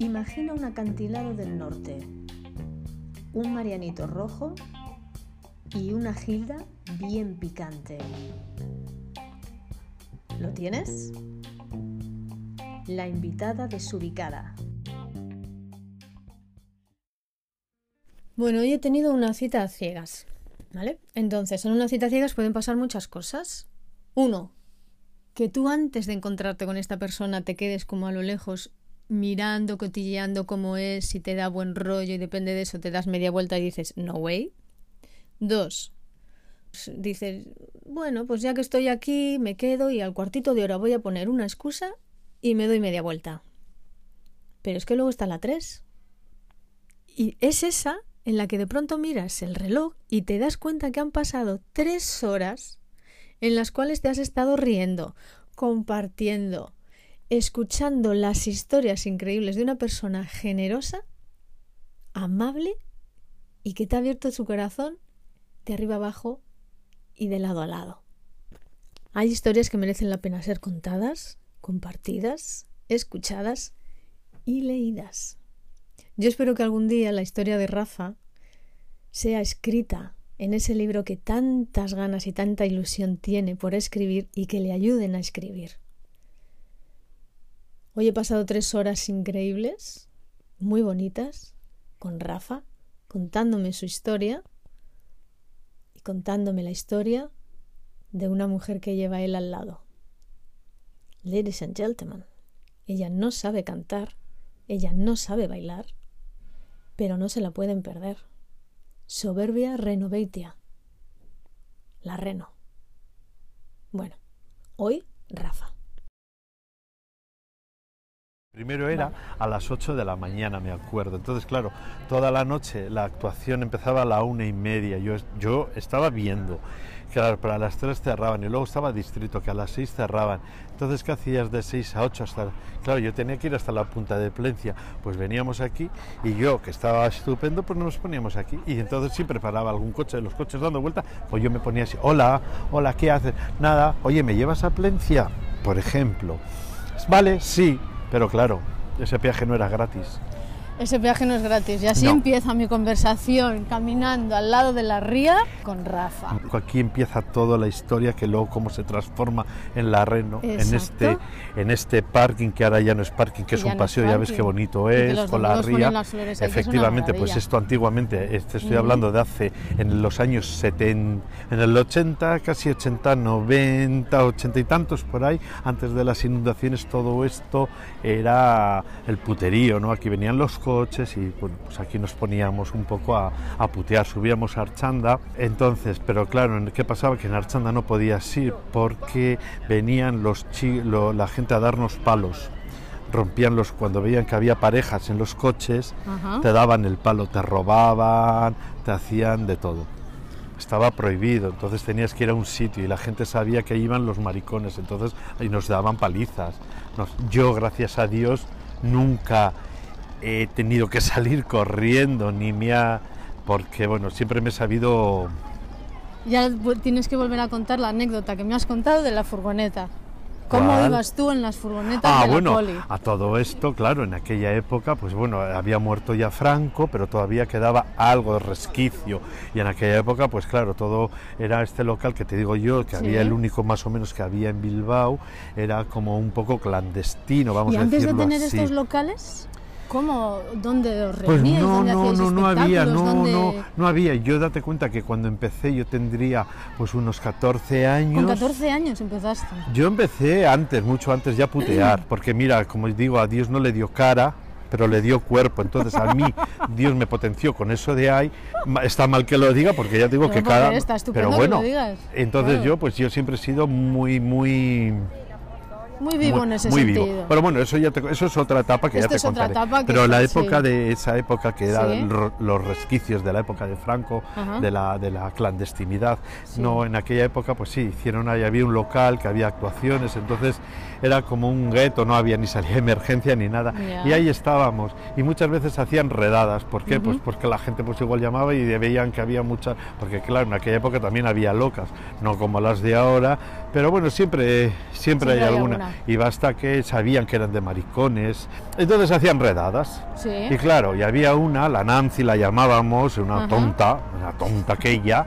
Imagina un acantilado del norte, un marianito rojo y una gilda bien picante. ¿Lo tienes? La invitada desubicada. Bueno, hoy he tenido una cita a ciegas, ¿vale? Entonces, en una cita a ciegas pueden pasar muchas cosas. Uno, que tú antes de encontrarte con esta persona te quedes como a lo lejos mirando, cotilleando cómo es, si te da buen rollo y depende de eso te das media vuelta y dices, no way. Dos, dices, bueno, pues ya que estoy aquí, me quedo y al cuartito de hora voy a poner una excusa y me doy media vuelta. Pero es que luego está la tres. Y es esa en la que de pronto miras el reloj y te das cuenta que han pasado tres horas en las cuales te has estado riendo, compartiendo, escuchando las historias increíbles de una persona generosa, amable y que te ha abierto su corazón de arriba abajo y de lado a lado. Hay historias que merecen la pena ser contadas, compartidas, escuchadas y leídas. Yo espero que algún día la historia de Rafa sea escrita en ese libro que tantas ganas y tanta ilusión tiene por escribir y que le ayuden a escribir. Hoy he pasado tres horas increíbles, muy bonitas, con Rafa, contándome su historia y contándome la historia de una mujer que lleva él al lado. Ladies and gentlemen, ella no sabe cantar, ella no sabe bailar, pero no se la pueden perder. Soberbia Renoveitia. La Reno. Bueno, hoy Rafa. Primero era a las 8 de la mañana, me acuerdo. Entonces, claro, toda la noche la actuación empezaba a la una y media. Yo, yo estaba viendo. Claro, para las 3 cerraban y luego estaba distrito, que a las 6 cerraban. Entonces, ¿qué hacías de 6 a 8 hasta...? Claro, yo tenía que ir hasta la punta de Plencia. Pues veníamos aquí y yo, que estaba estupendo, pues nos poníamos aquí. Y entonces siempre paraba algún coche, los coches dando vuelta, pues yo me ponía así, hola, hola, ¿qué haces? Nada, oye, ¿me llevas a Plencia? Por ejemplo. Vale, sí, pero claro, ese viaje no era gratis. Ese viaje no es gratis. Y así empieza mi conversación caminando al lado de la ría con Rafa. Aquí empieza toda la historia que luego cómo se transforma en la Reno, en este, en este parking que ahora ya no es parking, que es un paseo, ya ves qué bonito es, con la ría. Efectivamente, pues esto antiguamente, este estoy hablando de hace, en los años 70, en el 80, casi 80, 90, 80 y tantos por ahí, antes de las inundaciones, todo esto era el puterío, ¿no? Aquí venían los coches y bueno, pues aquí nos poníamos un poco a, putear, subíamos a Archanda, entonces, pero claro, ¿qué pasaba? Que en Archanda no podías ir porque venían los la gente a darnos palos rompían los cuando veían que había parejas en los coches, te daban el palo, te robaban, te hacían de todo. Estaba prohibido, entonces tenías que ir a un sitio y la gente sabía que iban los maricones, entonces ahí nos daban palizas. yo, gracias a Dios, nunca he tenido que salir corriendo, ni me ha... porque bueno, siempre me he sabido... Ya tienes que volver a contar la anécdota que me has contado de la furgoneta. ¿Cómo ibas tú en las furgonetas ah, de la bueno, poli? A todo esto, claro, en aquella época, pues bueno, había muerto ya Franco, pero todavía quedaba algo de resquicio. Y en aquella época, pues claro, todo era este local que te digo yo, que había el único más o menos que había en Bilbao, era como un poco clandestino, vamos a decirlo ¿Y antes de tener estos locales? ¿Cómo? ¿Dónde os Pues no, no, no, no había, no, no, no había. Yo date cuenta que cuando empecé yo tendría pues unos 14 años. ¿Con 14 años empezaste? Yo empecé antes, mucho antes ya a putear, porque mira, como digo, a Dios no le dio cara, pero le dio cuerpo. Entonces a mí Dios me potenció con eso de ahí. Está mal que lo diga porque ya digo que cada... pero bueno, entonces yo pues yo siempre he sido muy, muy muy vivo en ese sentido. Pero bueno, eso ya eso es otra etapa que ya te contaré. Pero la época de esa época que eran los resquicios de la época de Franco, de la, de la clandestinidad, no en aquella época pues sí, hicieron ahí había un local que había actuaciones, entonces era como un gueto, no había ni salida de emergencia ni nada. Y ahí estábamos. Y muchas veces hacían redadas, ¿por qué? Pues porque la gente pues igual llamaba y veían que había muchas, porque claro, en aquella época también había locas, no como las de ahora, pero bueno, siempre siempre, hay, alguna y basta que sabían que eran de maricones. Entonces hacían redadas. Sí. Y claro, y había una, la Nancy la llamábamos, una tonta, una tonta aquella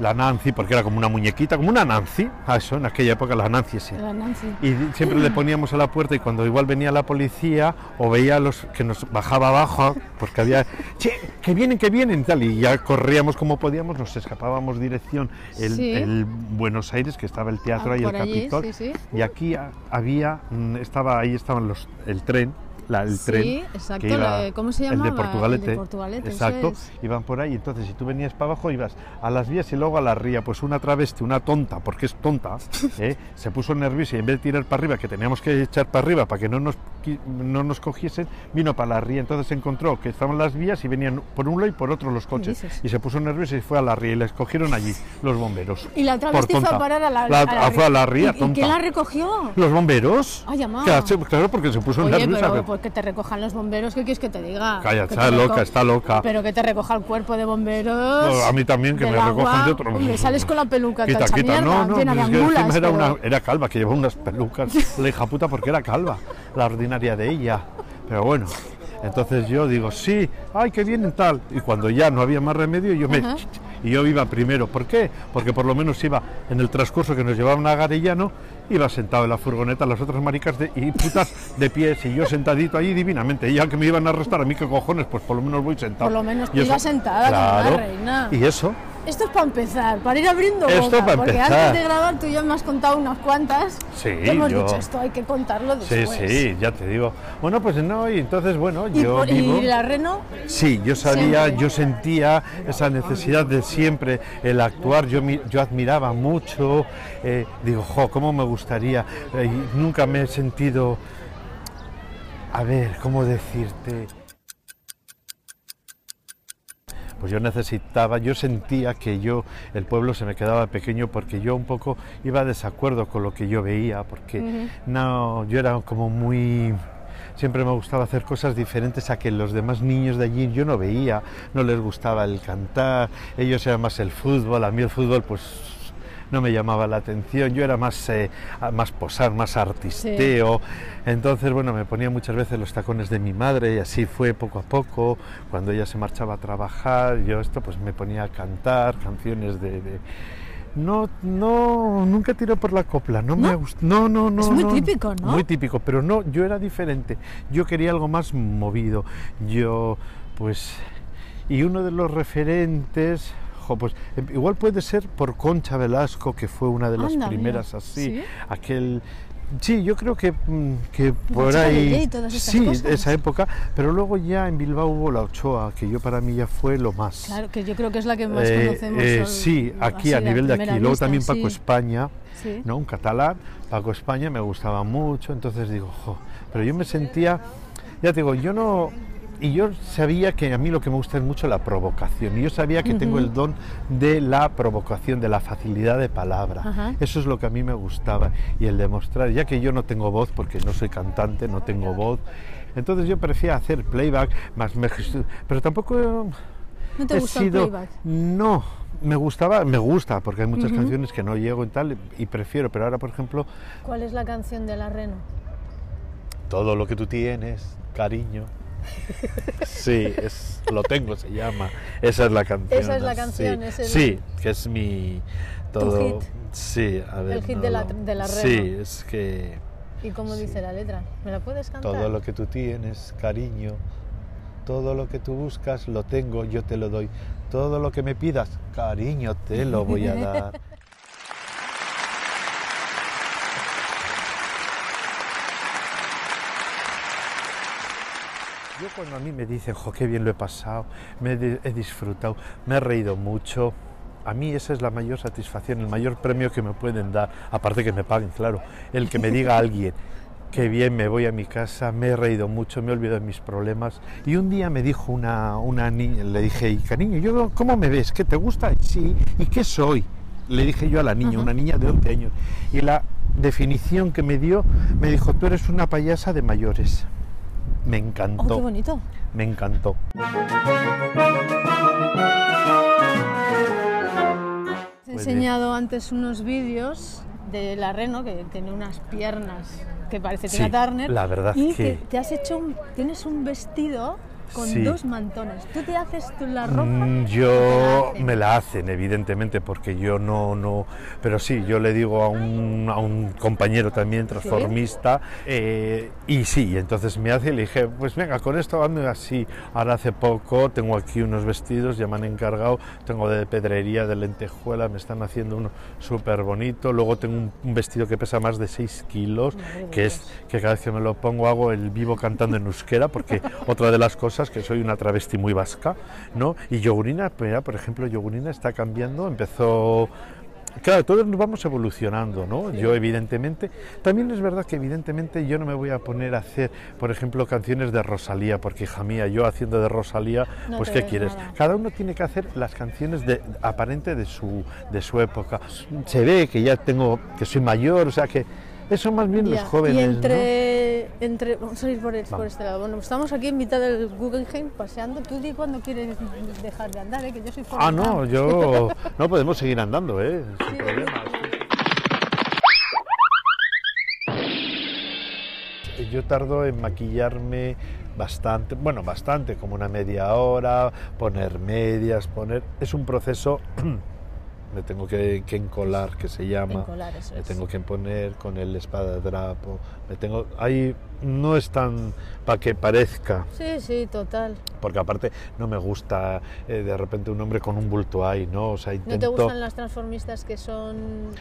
la Nancy, porque era como una muñequita, como una Nancy, a eso, en aquella época la Nancy sí. La Nancy. Y siempre le poníamos a la puerta y cuando igual venía la policía o veía los que nos bajaba abajo, porque había, che, que vienen, que vienen, tal, y ya corríamos como podíamos, nos escapábamos dirección el, Buenos Aires, que estaba el teatro ah, y el Capitol, y aquí había, mm, estaba ahí estaban los, el tren, el tren. Sí, exacto. ¿Cómo se llama? El de Portugalete. El de Portugalete exacto. Iban por ahí. Entonces, si tú venías para abajo, ibas a las vías y luego a la ría. Pues una travesti, una tonta, porque es tonta, ¿eh? se puso nerviosa y en vez de tirar para arriba, que teníamos que echar para arriba para que no nos, no nos cogiesen, vino para la ría. Entonces encontró que estaban las vías y venían por un lado y por otro los coches. Y se puso nerviosa y fue a la ría y les cogieron allí los bomberos. Y la travesti fue a parar a la, ría. Fue a la ría, ¿Y, quién la recogió? Los bomberos. Ay, claro, porque se puso nerviosa que te recojan los bomberos, ¿qué quieres que te diga? Calla, está loca, está loca. Pero que te recoja el cuerpo de bomberos. a mí también, que me recojan de otro. Hombre, sales con la peluca quita, quita. no, no, llena de angulas, era, una, era calva, que llevaba unas pelucas. la hija puta porque era calva, la ordinaria de ella. Pero bueno, entonces yo digo, sí, ay, que vienen tal. Y cuando ya no había más remedio, yo me... Y yo iba primero. ¿Por qué? Porque por lo menos iba en el transcurso que nos llevaban a Garellano, iba sentado en la furgoneta, las otras maricas de, y putas de pies, y yo sentadito ahí divinamente. Y ya que me iban a arrestar, a mí qué cojones, pues por lo menos voy sentado. Por lo menos tú ibas sentada claro, como reina. Y eso, esto es para empezar, para ir abriendo boca, porque antes de grabar tú ya me has contado unas cuantas. Sí, hemos dicho esto, hay que contarlo después. Sí, sí, ya te digo. Bueno, pues no, y entonces, bueno, yo por, vivo... ¿Y la Reno? Sí, yo sabía, yo sentía esa necesidad de siempre el actuar, yo, yo admiraba mucho, eh, digo, jo, cómo me gustaría, eh, nunca me he sentido... A ver, ¿cómo decirte? Pues yo necesitaba, yo sentía que yo, el pueblo se me quedaba pequeño porque yo un poco iba a desacuerdo con lo que yo veía, porque no, yo era como muy siempre me gustaba hacer cosas diferentes a que los demás niños de allí yo no veía, no les gustaba el cantar, ellos eran más el fútbol, a mí el fútbol pues no me llamaba la atención, yo era más, eh, más posar, más artisteo, entonces bueno, me ponía muchas veces los tacones de mi madre y así fue poco a poco, cuando ella se marchaba a trabajar, yo esto pues me ponía a cantar canciones de, no, no, nunca tiró por la copla, no, me gusta, no, no, no. Es muy típico, ¿no? Muy típico, pero no, yo era diferente, yo quería algo más movido, yo, pues, y uno de los referentes pues em, igual puede ser por Concha Velasco, que fue una de las primeras así, aquel... Sí, yo creo que, mm, que por ahí... sí, esa época, pero luego ya en Bilbao hubo la Ochoa, que yo para mí ya fue lo más. Claro, que yo creo que es la que más eh, conocemos. Eh, sí, aquí a nivel de aquí. Luego también Paco España, ¿no? Un catalán, Paco España me gustaba mucho, entonces digo, jo, pero yo me sentía, ya te digo, yo no, y yo sabía que a mí lo que me gusta es mucho la provocación. Y yo sabía que tengo el don de la provocación, de la facilidad de palabra. Eso es lo que a mí me gustaba. Y el demostrar, ya que yo no tengo voz, porque no soy cantante, no tengo voz, entonces yo prefería hacer playback, más me, pero tampoco... ¿No te gusta el playback? No, me gustaba, me gusta, porque hay muchas canciones que no llego y tal, y prefiero, pero ahora, por ejemplo... ¿Cuál es la canción de la Reno? Todo lo que tú tienes, cariño. Sí, es, lo tengo, se llama. Esa es la canción. Esa es la canción. Sí, sí que es mi todo. hit? Sí, a ver. El hit de, la, de la Sí, es que. ¿Y cómo dice la letra? ¿Me la puedes cantar? Todo lo que tú tienes, cariño, todo lo que tú buscas, lo tengo, yo te lo doy. Todo lo que me pidas, cariño, te lo voy a dar. Yo cuando a mí me dicen, jo, qué bien lo he pasado, me he, disfrutado, me he reído mucho, a mí esa es la mayor satisfacción, el mayor premio que me pueden dar, aparte que me paguen, claro, el que me diga alguien, qué bien me voy a mi casa, me he reído mucho, me he olvidado de mis problemas. Y un día me dijo una, una niña, le dije, cariño, yo, ¿cómo me ves? ¿Qué te gusta? Sí, ¿y qué soy? Le dije yo a la niña, una niña de 11 años. Y la definición que me dio, me dijo, tú eres una payasa de mayores. Me encantó. Oh, qué bonito. Me encantó. Te he enseñado antes unos vídeos de la Reno que tiene unas piernas que parece Tina Turner. La verdad y que... te has hecho un, tienes un vestido con dos mantones. ¿Tú te haces la ropa? Mm, yo me la hacen, evidentemente, porque yo no, no, pero sí, yo le digo a un, a un compañero también transformista eh, y sí, entonces me hace y le dije, pues venga, con esto ando así. Ahora hace poco tengo aquí unos vestidos, ya me han encargado, tengo de pedrería, de lentejuela, me están haciendo uno súper bonito. Luego tengo un, vestido que pesa más de 6 kilos, que es que cada vez que me lo pongo hago el vivo cantando en euskera, porque otra de las cosas que soy una travesti muy vasca, ¿no? Y Yogurina, por ejemplo, Yogurina está cambiando, empezó Claro, todos nos vamos evolucionando, ¿no? Yo evidentemente, también es verdad que evidentemente yo no me voy a poner a hacer, por ejemplo, canciones de Rosalía, porque hija mía, yo haciendo de Rosalía, pues ¿qué quieres? Cada uno tiene que hacer las canciones de aparente de su de su época. Se ve que ya tengo que soy mayor, o sea que eso más bien los jóvenes. Y entre, entre vamos a ir por, este lado. Bueno, estamos aquí en mitad del Guggenheim paseando. Tú di cuando quieres dejar de andar, ¿eh? que yo soy Ah, no, yo no podemos seguir andando, ¿eh? sin problema. Yo tardo en maquillarme bastante, bueno, bastante, como una media hora, poner medias, poner... Es un proceso me tengo que, encolar, que se llama, me tengo que poner con el espada me tengo, ahí no es tan para que parezca. Sí, sí, total. Porque aparte no me gusta eh, de repente un hombre con un bulto ahí, ¿no? O sea, intento... ¿No te gustan las transformistas que son...?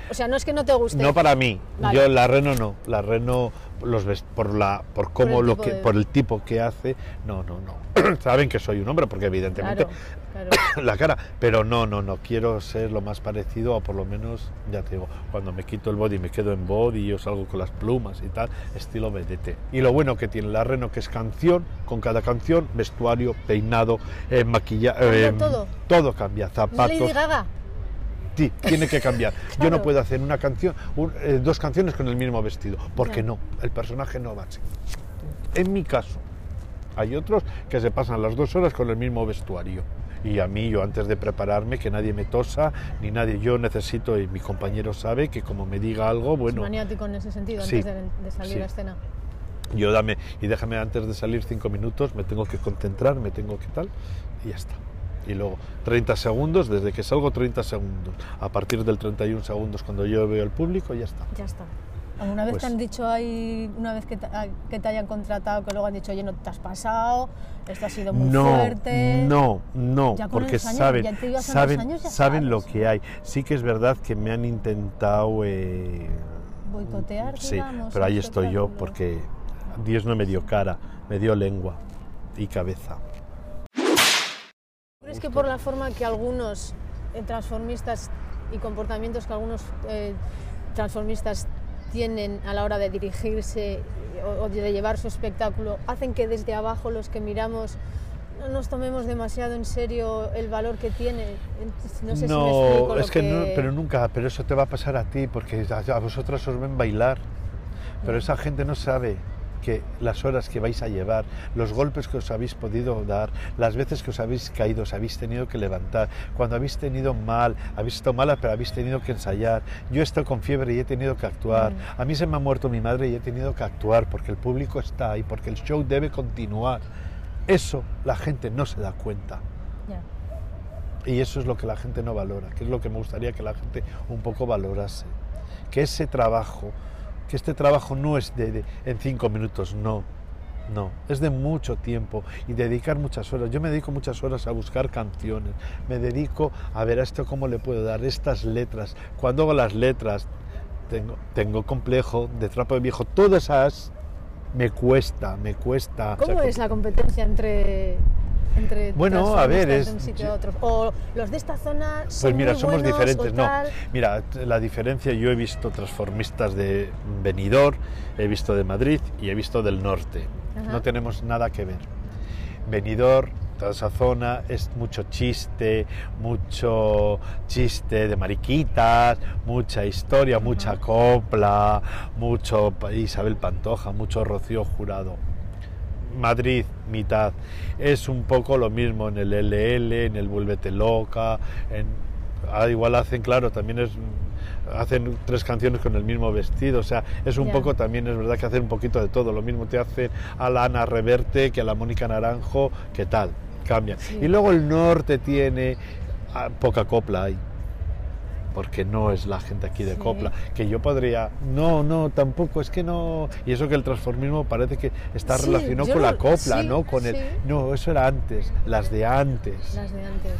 O sea, no es que no te guste. No para mí, yo la Reno no, la Reno los ves por la por cómo lo que por el tipo que hace, no, no, no. Saben que soy un hombre porque evidentemente la cara, pero no, no, no, quiero ser lo más parecido o por lo menos, ya te digo, cuando me quito el body me quedo en body, yo salgo con las plumas y tal, estilo BDT. Y lo bueno que tiene la Reno que es canción, con cada canción, vestuario, peinado, eh, maquillaje, eh, todo. todo cambia, zapatos. Lady Gaga. Sí, tiene que cambiar. Yo no puedo hacer una canción, eh, dos canciones con el mismo vestido, porque no, el personaje no va así. En mi caso, hay otros que se pasan las dos horas con el mismo vestuario. Y a mí, yo antes de prepararme, que nadie me tosa, ni nadie, yo necesito, y mi compañero sabe que como me diga algo, bueno... Es maniático en ese sentido, antes de, salir a escena. Yo dame, y déjame antes de salir cinco minutos, me tengo que concentrar, me tengo que tal, y ya está. Y luego 30 segundos, desde que salgo 30 segundos. A partir del 31 segundos, cuando yo veo el público, ya está. Ya está. ¿Alguna vez pues te han dicho ahí, una vez que te, ah, que te, hayan contratado, que luego han dicho, oye, no te has pasado, esto ha sido muy fuerte? No, no, porque saben, saben, saben lo que hay. Sí que es verdad que me han intentado... Eh, Boicotear, Sí, pero ahí estoy yo porque Dios no me dio cara, me dio lengua y cabeza. ¿Crees que por la forma que algunos eh, transformistas y comportamientos que algunos eh, transformistas tienen a la hora de dirigirse o, de llevar su espectáculo, hacen que desde abajo los que miramos no nos tomemos demasiado en serio el valor que tiene. No sé si me explico es que, No, pero nunca, pero eso te va a pasar a ti porque a, a vosotras os ven bailar, pero esa gente no sabe que las horas que vais a llevar, los golpes que os habéis podido dar, las veces que os habéis caído, os habéis tenido que levantar, cuando habéis tenido mal, habéis estado mala, pero habéis tenido que ensayar. Yo he estado con fiebre y he tenido que actuar. Mm. A mí se me ha muerto mi madre y he tenido que actuar porque el público está ahí, porque el show debe continuar. Eso la gente no se da cuenta. Y eso es lo que la gente no valora, que es lo que me gustaría que la gente un poco valorase. Que ese trabajo que este trabajo no es de, en cinco minutos, no, no, es de mucho tiempo y dedicar muchas horas. Yo me dedico muchas horas a buscar canciones, me dedico a ver a esto cómo le puedo dar estas letras. Cuando hago las letras, tengo, tengo complejo de trapo de viejo, todas esas me cuesta, me cuesta. ¿Cómo es la competencia entre bueno, a ver, es... O los de esta zona Pues mira, somos diferentes, no. Mira, la diferencia, yo he visto transformistas de Benidorm, he visto de Madrid y he visto del norte. No tenemos nada que ver. Benidorm, toda esa zona es mucho chiste, mucho chiste de mariquitas, mucha historia, mucha copla, mucho Isabel Pantoja, mucho Rocío Jurado Madrid, mitad. Es un poco lo mismo en el LL, en el Vuélvete Loca, en, ah, igual hacen, claro, también es hacen tres canciones con el mismo vestido, o sea, es un poco también, es verdad que hacen un poquito de todo, lo mismo te hacen a la Ana Reverte que a la Mónica Naranjo, ¿qué tal? Cambia. Y luego el norte tiene ah, poca copla ahí porque no es la gente aquí de copla, que yo podría, no, no, tampoco, es que no, y eso que el transformismo parece que está relacionado con la copla, ¿no? Con el, no, eso era antes, las de antes. Las de antes.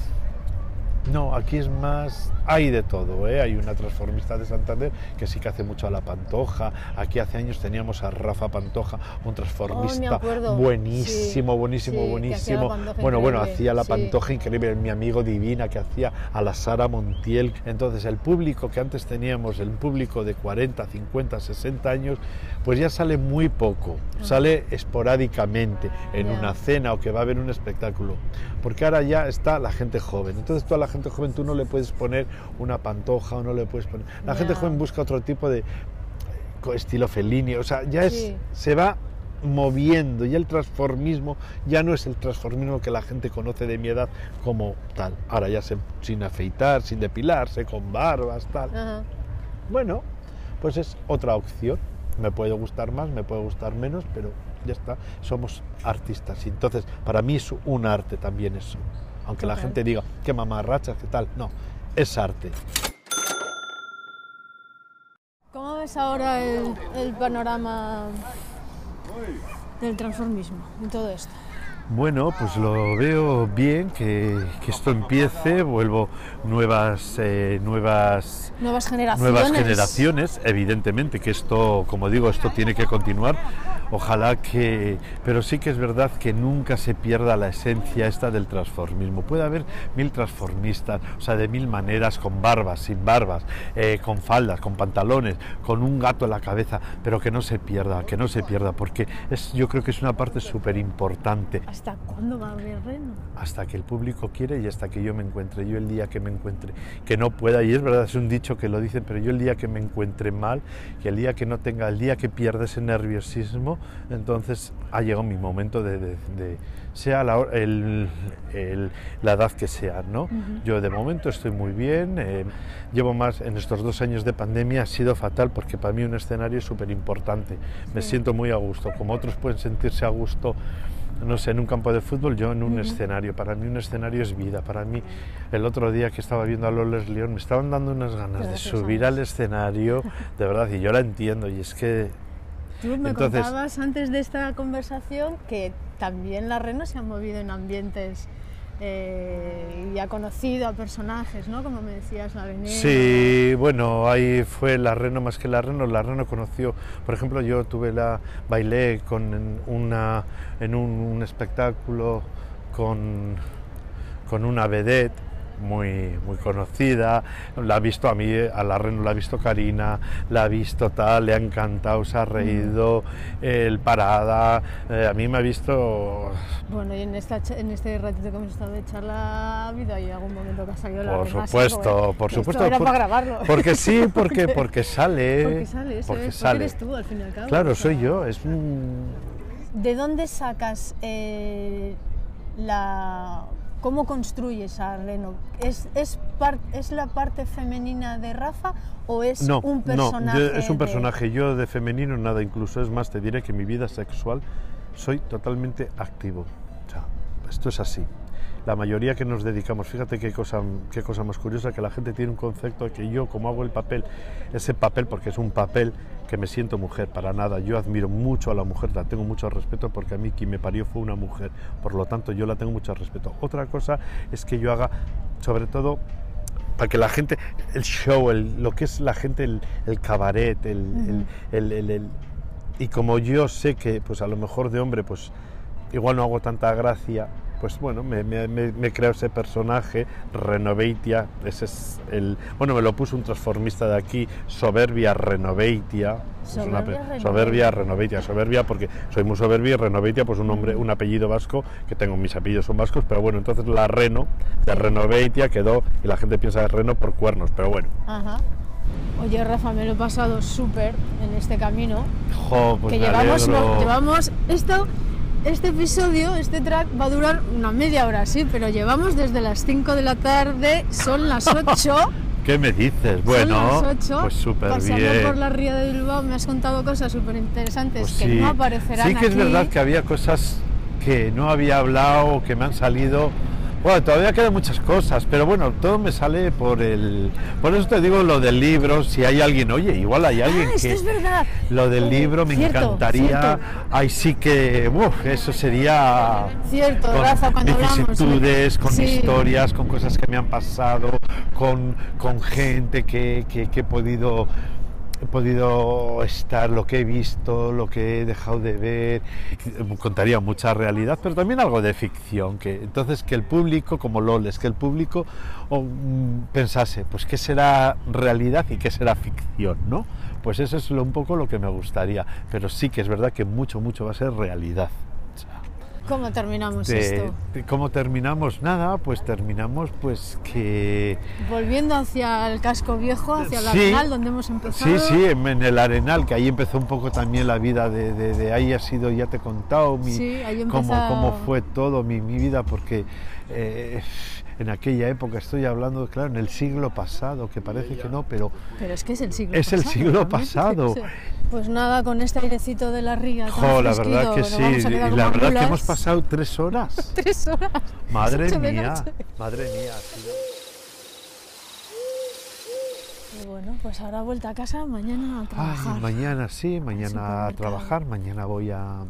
No, aquí es más, hay de todo, ¿eh? hay una transformista de Santander que sí que hace mucho a la Pantoja, aquí hace años teníamos a Rafa Pantoja, un transformista oh, buenísimo, buenísimo, buenísimo. Bueno, bueno, hacía la Pantoja increíble, mi amigo Divina que hacía a la Sara Montiel. Entonces el público que antes teníamos, el público de 40, 50, 60 años, pues ya sale muy poco, sale esporádicamente en una cena o que va a haber un espectáculo, porque ahora ya está la gente joven. Entonces toda la gente joven tú no le puedes poner una pantoja o no le puedes poner... La gente joven busca otro tipo de estilo Fellini, o sea, ya es, se va moviendo y el transformismo ya no es el transformismo que la gente conoce de mi edad como tal. Ahora ya se, sin afeitar, sin depilarse, con barbas, tal. Bueno, pues es otra opción. Me puede gustar más, me puede gustar menos, pero ya está, somos artistas. Y entonces, para mí es un arte también eso. Aunque la gente diga, qué mamarrachas, qué tal. No, es arte. ¿Cómo ves ahora el, panorama del transformismo en todo esto? Bueno, pues lo veo bien que, esto empiece, vuelvo nuevas, eh, nuevas, nuevas generaciones. nuevas generaciones, evidentemente que esto, como digo, esto tiene que continuar, Ojalá que, pero sí que es verdad que nunca se pierda la esencia esta del transformismo. Puede haber mil transformistas, o sea, de mil maneras, con barbas, sin barbas, eh, con faldas, con pantalones, con un gato en la cabeza, pero que no se pierda, que no se pierda, porque es, yo creo que es una parte súper importante. ¿Hasta cuándo va a haber reno? Hasta que el público quiere y hasta que yo me encuentre, yo el día que me encuentre, que no pueda, y es verdad, es un dicho que lo dicen, pero yo el día que me encuentre mal, que el día que no tenga, el día que pierda ese nerviosismo, entonces ha llegado mi momento de, sea la, la, edad que sea, ¿no? Yo de momento estoy muy bien, eh, llevo más, en estos dos años de pandemia ha sido fatal porque para mí un escenario es súper importante, me siento muy a gusto, como otros pueden sentirse a gusto no sé, en un campo de fútbol, yo en un escenario. Para mí un escenario es vida. Para mí, el otro día que estaba viendo a Loles León, me estaban dando unas ganas de subir al escenario, de verdad, y yo la entiendo. Y es que Tú me contabas antes de esta conversación que también la Reno se ha movido en ambientes eh, y ha conocido a personajes, ¿no? Como me decías, la Veneno. Sí, bueno, ahí fue la Reno más que la Reno. La Reno conoció, por ejemplo, yo tuve la bailé con una en un, espectáculo con con una vedette muy, muy conocida, la ha visto a mí, a la Reno la ha visto Karina, la ha visto tal, le ha encantado, se ha reído, el parada, eh, a mí me ha visto... Bueno, y en, esta, en este ratito que hemos estado de charla, ¿ha habido ahí algún momento que ha salido la Por supuesto, por supuesto. Era para grabarlo. Porque sí, porque, porque sale. Porque sale, eso porque, sale. eres tú, al fin y al cabo. Claro, soy yo, es un... ¿De dónde sacas eh, la ¿Cómo construyes a Reno? ¿Es, es, ¿Es, la parte femenina de Rafa o es un personaje? No, es un personaje. Yo de femenino nada, incluso es más, te diré que mi vida sexual soy totalmente activo. O sea, esto es así la mayoría que nos dedicamos, fíjate qué cosa, qué cosa más curiosa, que la gente tiene un concepto de que yo, como hago el papel, ese papel, porque es un papel que me siento mujer, para nada, yo admiro mucho a la mujer, la tengo mucho respeto porque a mí quien me parió fue una mujer, por lo tanto yo la tengo mucho respeto. Otra cosa es que yo haga, sobre todo, para que la gente, el show, lo que es la gente, el, cabaret, el, el, y como yo sé que pues a lo mejor de hombre pues igual no hago tanta gracia, pues bueno, me, me, me, ese personaje, Renoveitia, ese es el, bueno, me lo puso un transformista de aquí, Soberbia Renoveitia, soberbia, Renoveitia, soberbia porque soy muy soberbia y Renoveitia, pues un nombre, un apellido vasco, que tengo, mis apellidos son vascos, pero bueno, entonces la Reno de Renoveitia quedó, y la gente piensa de Reno por cuernos, pero bueno. Ajá. Oye, Rafa, me lo he pasado súper en este camino. Jo, pues que llevamos, llevamos esto este episodio, este track, va a durar una media hora, sí, pero llevamos desde las 5 de la tarde, son las 8. ¿Qué me dices? Bueno, pues súper bien. por la ría de Bilbao me has contado cosas súper interesantes pues que no aparecerán Sí que es verdad que había cosas que no había hablado, que me han salido bueno, todavía quedan muchas cosas, pero bueno, todo me sale por el... Por eso te digo lo del libro, si hay alguien, oye, igual hay alguien ah, que... es verdad. Lo del libro me encantaría, ahí sí que, uf, eso sería... Cierto, con Rafa, cuando vicisitudes, con historias, con cosas que me han pasado, con, con gente que, que, que he podido he podido estar, lo que he visto, lo que he dejado de ver, contaría mucha realidad, pero también algo de ficción, que entonces que el público, como Loles, que el público mm, pensase, pues qué será realidad y qué será ficción, ¿no? Pues eso es un poco lo que me gustaría, pero sí que es verdad que mucho, mucho va a ser realidad. ¿Cómo terminamos esto? ¿Cómo terminamos? Nada, pues terminamos pues que... Volviendo hacia el casco viejo, hacia el Arenal, donde hemos empezado. Sí, sí, en, el Arenal, que ahí empezó un poco también la vida de, de, ahí ha sido, ya te he contado, mi, sí, ahí cómo, cómo, fue todo mi, mi vida, porque... Eh, en aquella época, estoy hablando, claro, en el siglo pasado, que parece que no, pero... Pero es que es el siglo es pasado. Es el siglo pasado. Pues nada, con este airecito de la ría. Jo, la verdad que sí, y la verdad que hemos pasado tres horas. tres horas. Madre mía, madre mía. Y bueno, pues ahora vuelta a casa, mañana a trabajar. mañana sí, mañana a trabajar, mañana voy a...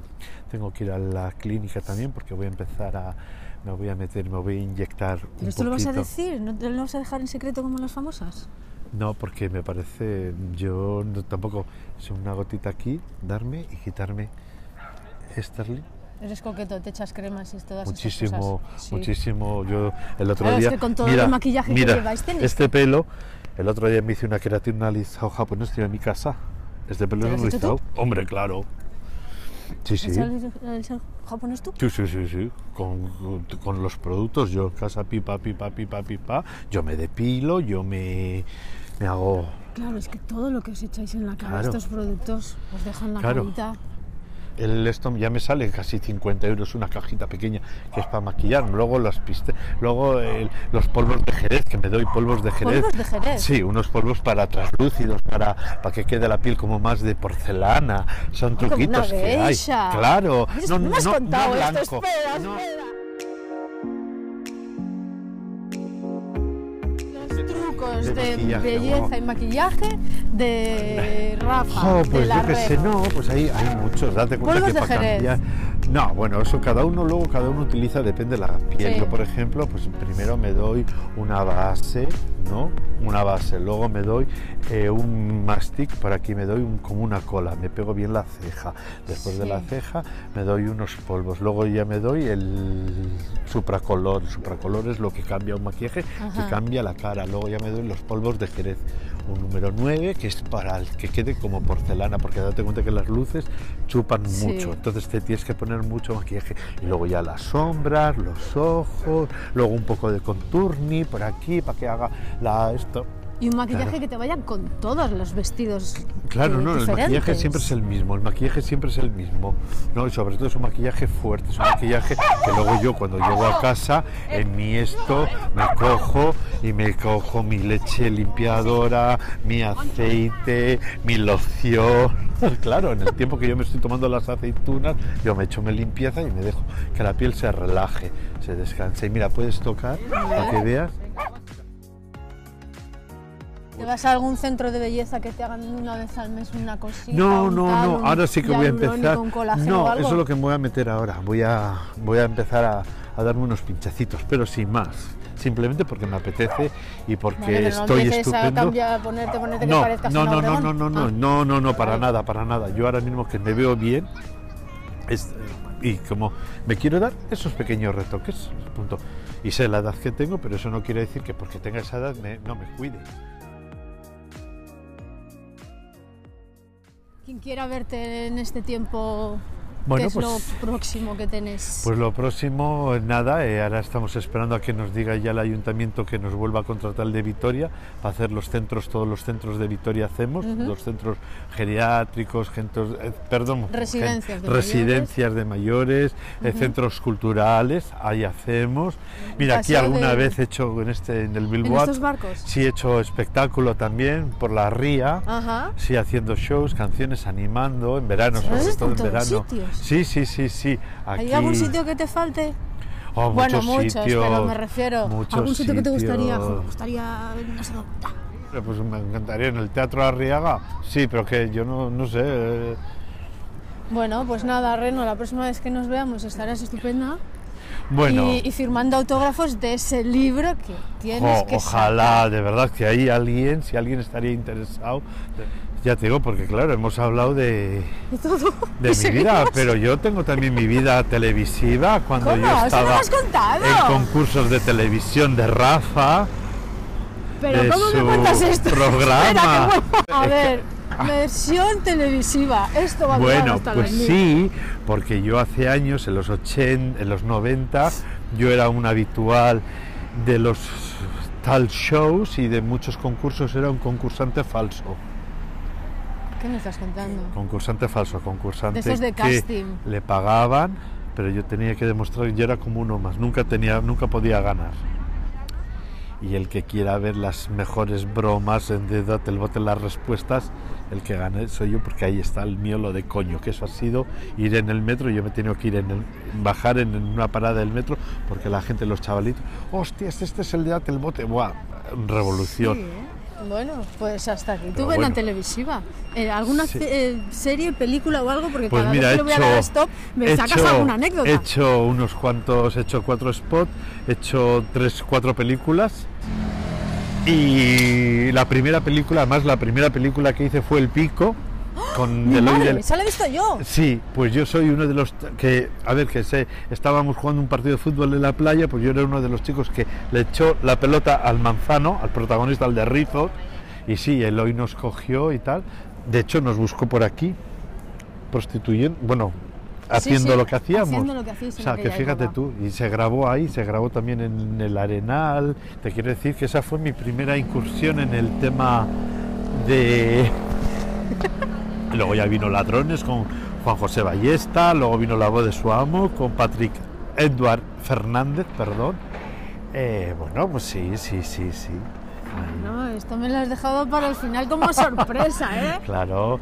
Tengo que ir a la clínica también porque voy a empezar a me voy a meter, me voy a inyectar. ¿Pero esto lo vas a decir? ¿No te lo vas a dejar en secreto como las famosas? No, porque me parece, yo tampoco, es una gotita aquí, darme y quitarme Sterling. Eres coqueto, te echas cremas y todas muchísimo, esas cosas. Muchísimo, yo el otro día... Es que con todo el maquillaje que lleváis este pelo, el otro día me hice una queratina alisado japonés, estoy en mi casa. Este pelo es rizado. Hombre, claro. Sí, sí. ¿El, japonés tú? Sí, sí, sí, sí. Con, con, los productos, yo en casa pipa, pipa, pipa, pipa, yo me depilo, yo me, me hago... Claro, es que todo lo que os echáis en la cara, estos productos, os dejan la claro. carita el esto ya me sale casi 50 euros una cajita pequeña que es para maquillar. Luego las piste, luego los polvos de Jerez, que me doy polvos de Jerez. ¿Polvos de Jerez? Sí, unos polvos para translúcidos, para, para que quede la piel como más de porcelana. Son truquitos que hay. Claro, no, no, no, blanco. De, belleza y maquillaje de Rafa. pues yo que sé, no, pues ahí hay muchos. Date cuenta que para cambiar. No, bueno, eso cada uno luego cada uno utiliza, depende de la piel. Yo, por ejemplo, pues primero me doy una base, ¿no? Una base, luego me doy eh, un mastic, por aquí me doy un, como una cola, me pego bien la ceja. Después de la ceja me doy unos polvos, luego ya me doy el supracolor. El supracolor es lo que cambia un maquillaje, que cambia la cara. Luego ya me doy los polvos de Jerez. Un número 9 que es para el que quede como porcelana, porque date cuenta que las luces chupan mucho, entonces te tienes que poner mucho maquillaje. Y luego ya las sombras, los ojos, luego un poco de contourni por aquí para que haga la esto y un maquillaje que te vaya con todos los vestidos. Claro, no, el maquillaje siempre es el mismo, el maquillaje siempre es el mismo. No, y sobre todo es un maquillaje fuerte, es un maquillaje que luego yo cuando llego a casa, en mi esto, me cojo y me cojo mi leche limpiadora, mi aceite, mi loción. Claro, en el tiempo que yo me estoy tomando las aceitunas, yo me echo mi limpieza y me dejo que la piel se relaje, se descanse. Y mira, puedes tocar para que veas. Pues ¿Te vas a algún centro de belleza que te hagan una vez al mes una cosita? No, no, no, ahora sí que voy a empezar. No, eso es lo que me voy a meter ahora. Voy a, voy a empezar a, a darme unos pinchacitos, pero sin más simplemente porque me apetece y porque no estoy estupendo. Cambiar, ponerte, ponerte no, que no, no, no, no, no, no, no, no, no, para nada, para nada. Yo ahora mismo que me veo bien y como me quiero dar esos pequeños retoques, punto. Y sé la edad que tengo, pero eso no quiere decir que porque tenga esa edad no me cuide. Quien quiera verte en este tiempo Bueno, ¿Qué es pues, lo próximo que tenés? Pues lo próximo, nada, eh, ahora estamos esperando a que nos diga ya el ayuntamiento que nos vuelva a contratar el de Vitoria para hacer los centros, todos los centros de Vitoria hacemos, los centros geriátricos, centros, eh, perdón, residencias de residencias mayores, de mayores eh, centros culturales, ahí hacemos. Mira, aquí alguna vez he hecho en este en el Bilbao. ¿En estos barcos? Sí, he hecho espectáculo también por la ría, sí, haciendo shows, canciones, animando, en verano, sobre todo en verano. Sí, sí, sí, sí. ¿Hay algún sitio que te falte? Oh, bueno, muchos, sitios, pero me refiero a algún sitio que te gustaría, me gustaría, no sé Pues me encantaría en el Teatro Arriaga, sí, pero que yo no, no sé. Eh. Bueno, pues nada, Reno, la próxima vez que nos veamos estarás estupenda. Bueno, y, firmando autógrafos de ese libro que tienes que Ojalá, de verdad, que hay alguien, si alguien estaría interesado, ya te digo, porque claro, hemos hablado de, de, mi vida, pero yo tengo también mi vida televisiva cuando yo estaba en concursos de televisión de Rafa. Pero ¿cómo me cuentas esto? Programa. a ver, versión televisiva. Esto va a Bueno, pues sí, porque yo hace años, en los 80, en los 90, yo era un habitual de los tal shows y de muchos concursos era un concursante falso. ¿Qué me estás contando? Concursante falso, concursante de de casting. le pagaban, pero yo tenía que demostrar que yo era como uno más, nunca tenía, nunca podía ganar. Y el que quiera ver las mejores bromas en Date el bote las respuestas, el que gane soy yo porque ahí está el mío lo de coño, que eso ha sido ir en el metro, yo me he tenido que ir en bajar en una parada del metro porque la gente, los chavalitos, hostia, este, es el de Date el bote, ¡buah! Revolución. ¿eh? Bueno, pues hasta aquí. ¿Tú ves la televisiva? Eh, ¿Alguna eh, serie, película o algo? Porque pues cada mira, vez que voy a dar stop me sacas alguna anécdota. He hecho unos cuantos, he hecho cuatro spots, he hecho tres, cuatro películas. Y la primera película, además la primera película que hice fue El Pico, con Mi madre, la he visto yo. Sí, pues yo soy uno de los que, a ver, que sé, estábamos jugando un partido de fútbol en la playa, pues yo era uno de los chicos que le echó la pelota al manzano, al protagonista, al de Rizo, y sí, él hoy nos cogió y tal. De hecho, nos buscó por aquí, prostituyendo, bueno, haciendo lo que hacíamos. Haciendo lo que o sea, que fíjate tú, y se grabó ahí, se grabó también en el Arenal. Te quiero decir que esa fue mi primera incursión en el tema de Luego ya vino Ladrones con Juan José Ballesta, luego vino La voz de su amo con Patrick Edward Fernández, perdón. Eh, bueno, pues sí, sí, sí, sí. No, esto me lo has dejado para el final como sorpresa, ¿eh? claro.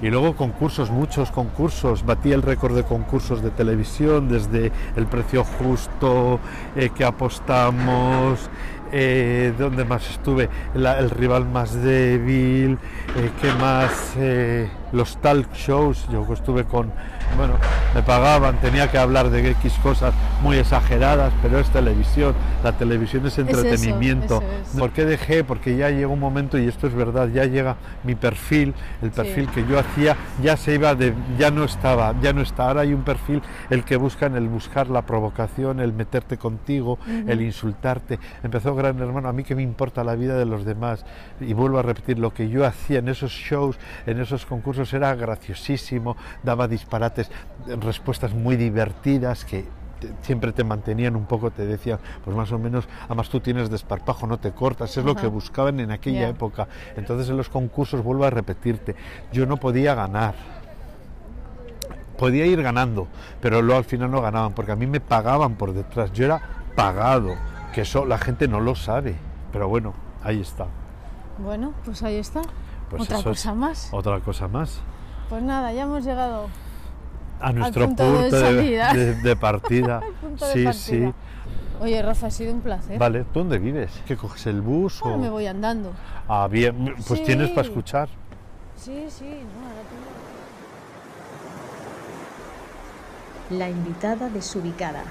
Y luego concursos, muchos concursos. Batí el récord de concursos de televisión, desde El Precio Justo, eh, que apostamos, eh, ¿dónde más estuve? el rival más débil, eh, ¿qué más? Los talk shows, yo estuve con, bueno, me pagaban, tenía que hablar de X cosas muy exageradas, pero es televisión, la televisión es entretenimiento. ¿Por qué dejé? Porque ya llegó un momento, y esto es verdad, ya llega mi perfil, el perfil que yo hacía, ya se iba de, ya no estaba, ya no está, ahora hay un perfil, el que busca en el buscar la provocación, el meterte contigo, el insultarte. Empezó Gran Hermano, a mí que me importa la vida de los demás, y vuelvo a repetir, lo que yo hacía en esos shows, en esos concursos, era graciosísimo, daba disparates, respuestas muy divertidas que siempre te mantenían un poco, te decían, pues más o menos, además tú tienes desparpajo, no te cortas, es lo que buscaban en aquella época. Entonces en los concursos, vuelvo a repetirte, yo no podía ganar. Podía ir ganando, pero luego al final no ganaban, porque a mí me pagaban por detrás, yo era pagado, que eso la gente no lo sabe, pero bueno, ahí está. Bueno, pues ahí está. Pues otra cosa más. Otra cosa más. Pues nada, ya hemos llegado a nuestro punto, de, partida. sí, sí. Oye, Rafa, ha sido un placer. Vale, ¿dónde vives? ¿Que coges el bus o...? me voy andando. Ah, bien, pues tienes para escuchar. Sí, sí, no, ahora La invitada desubicada.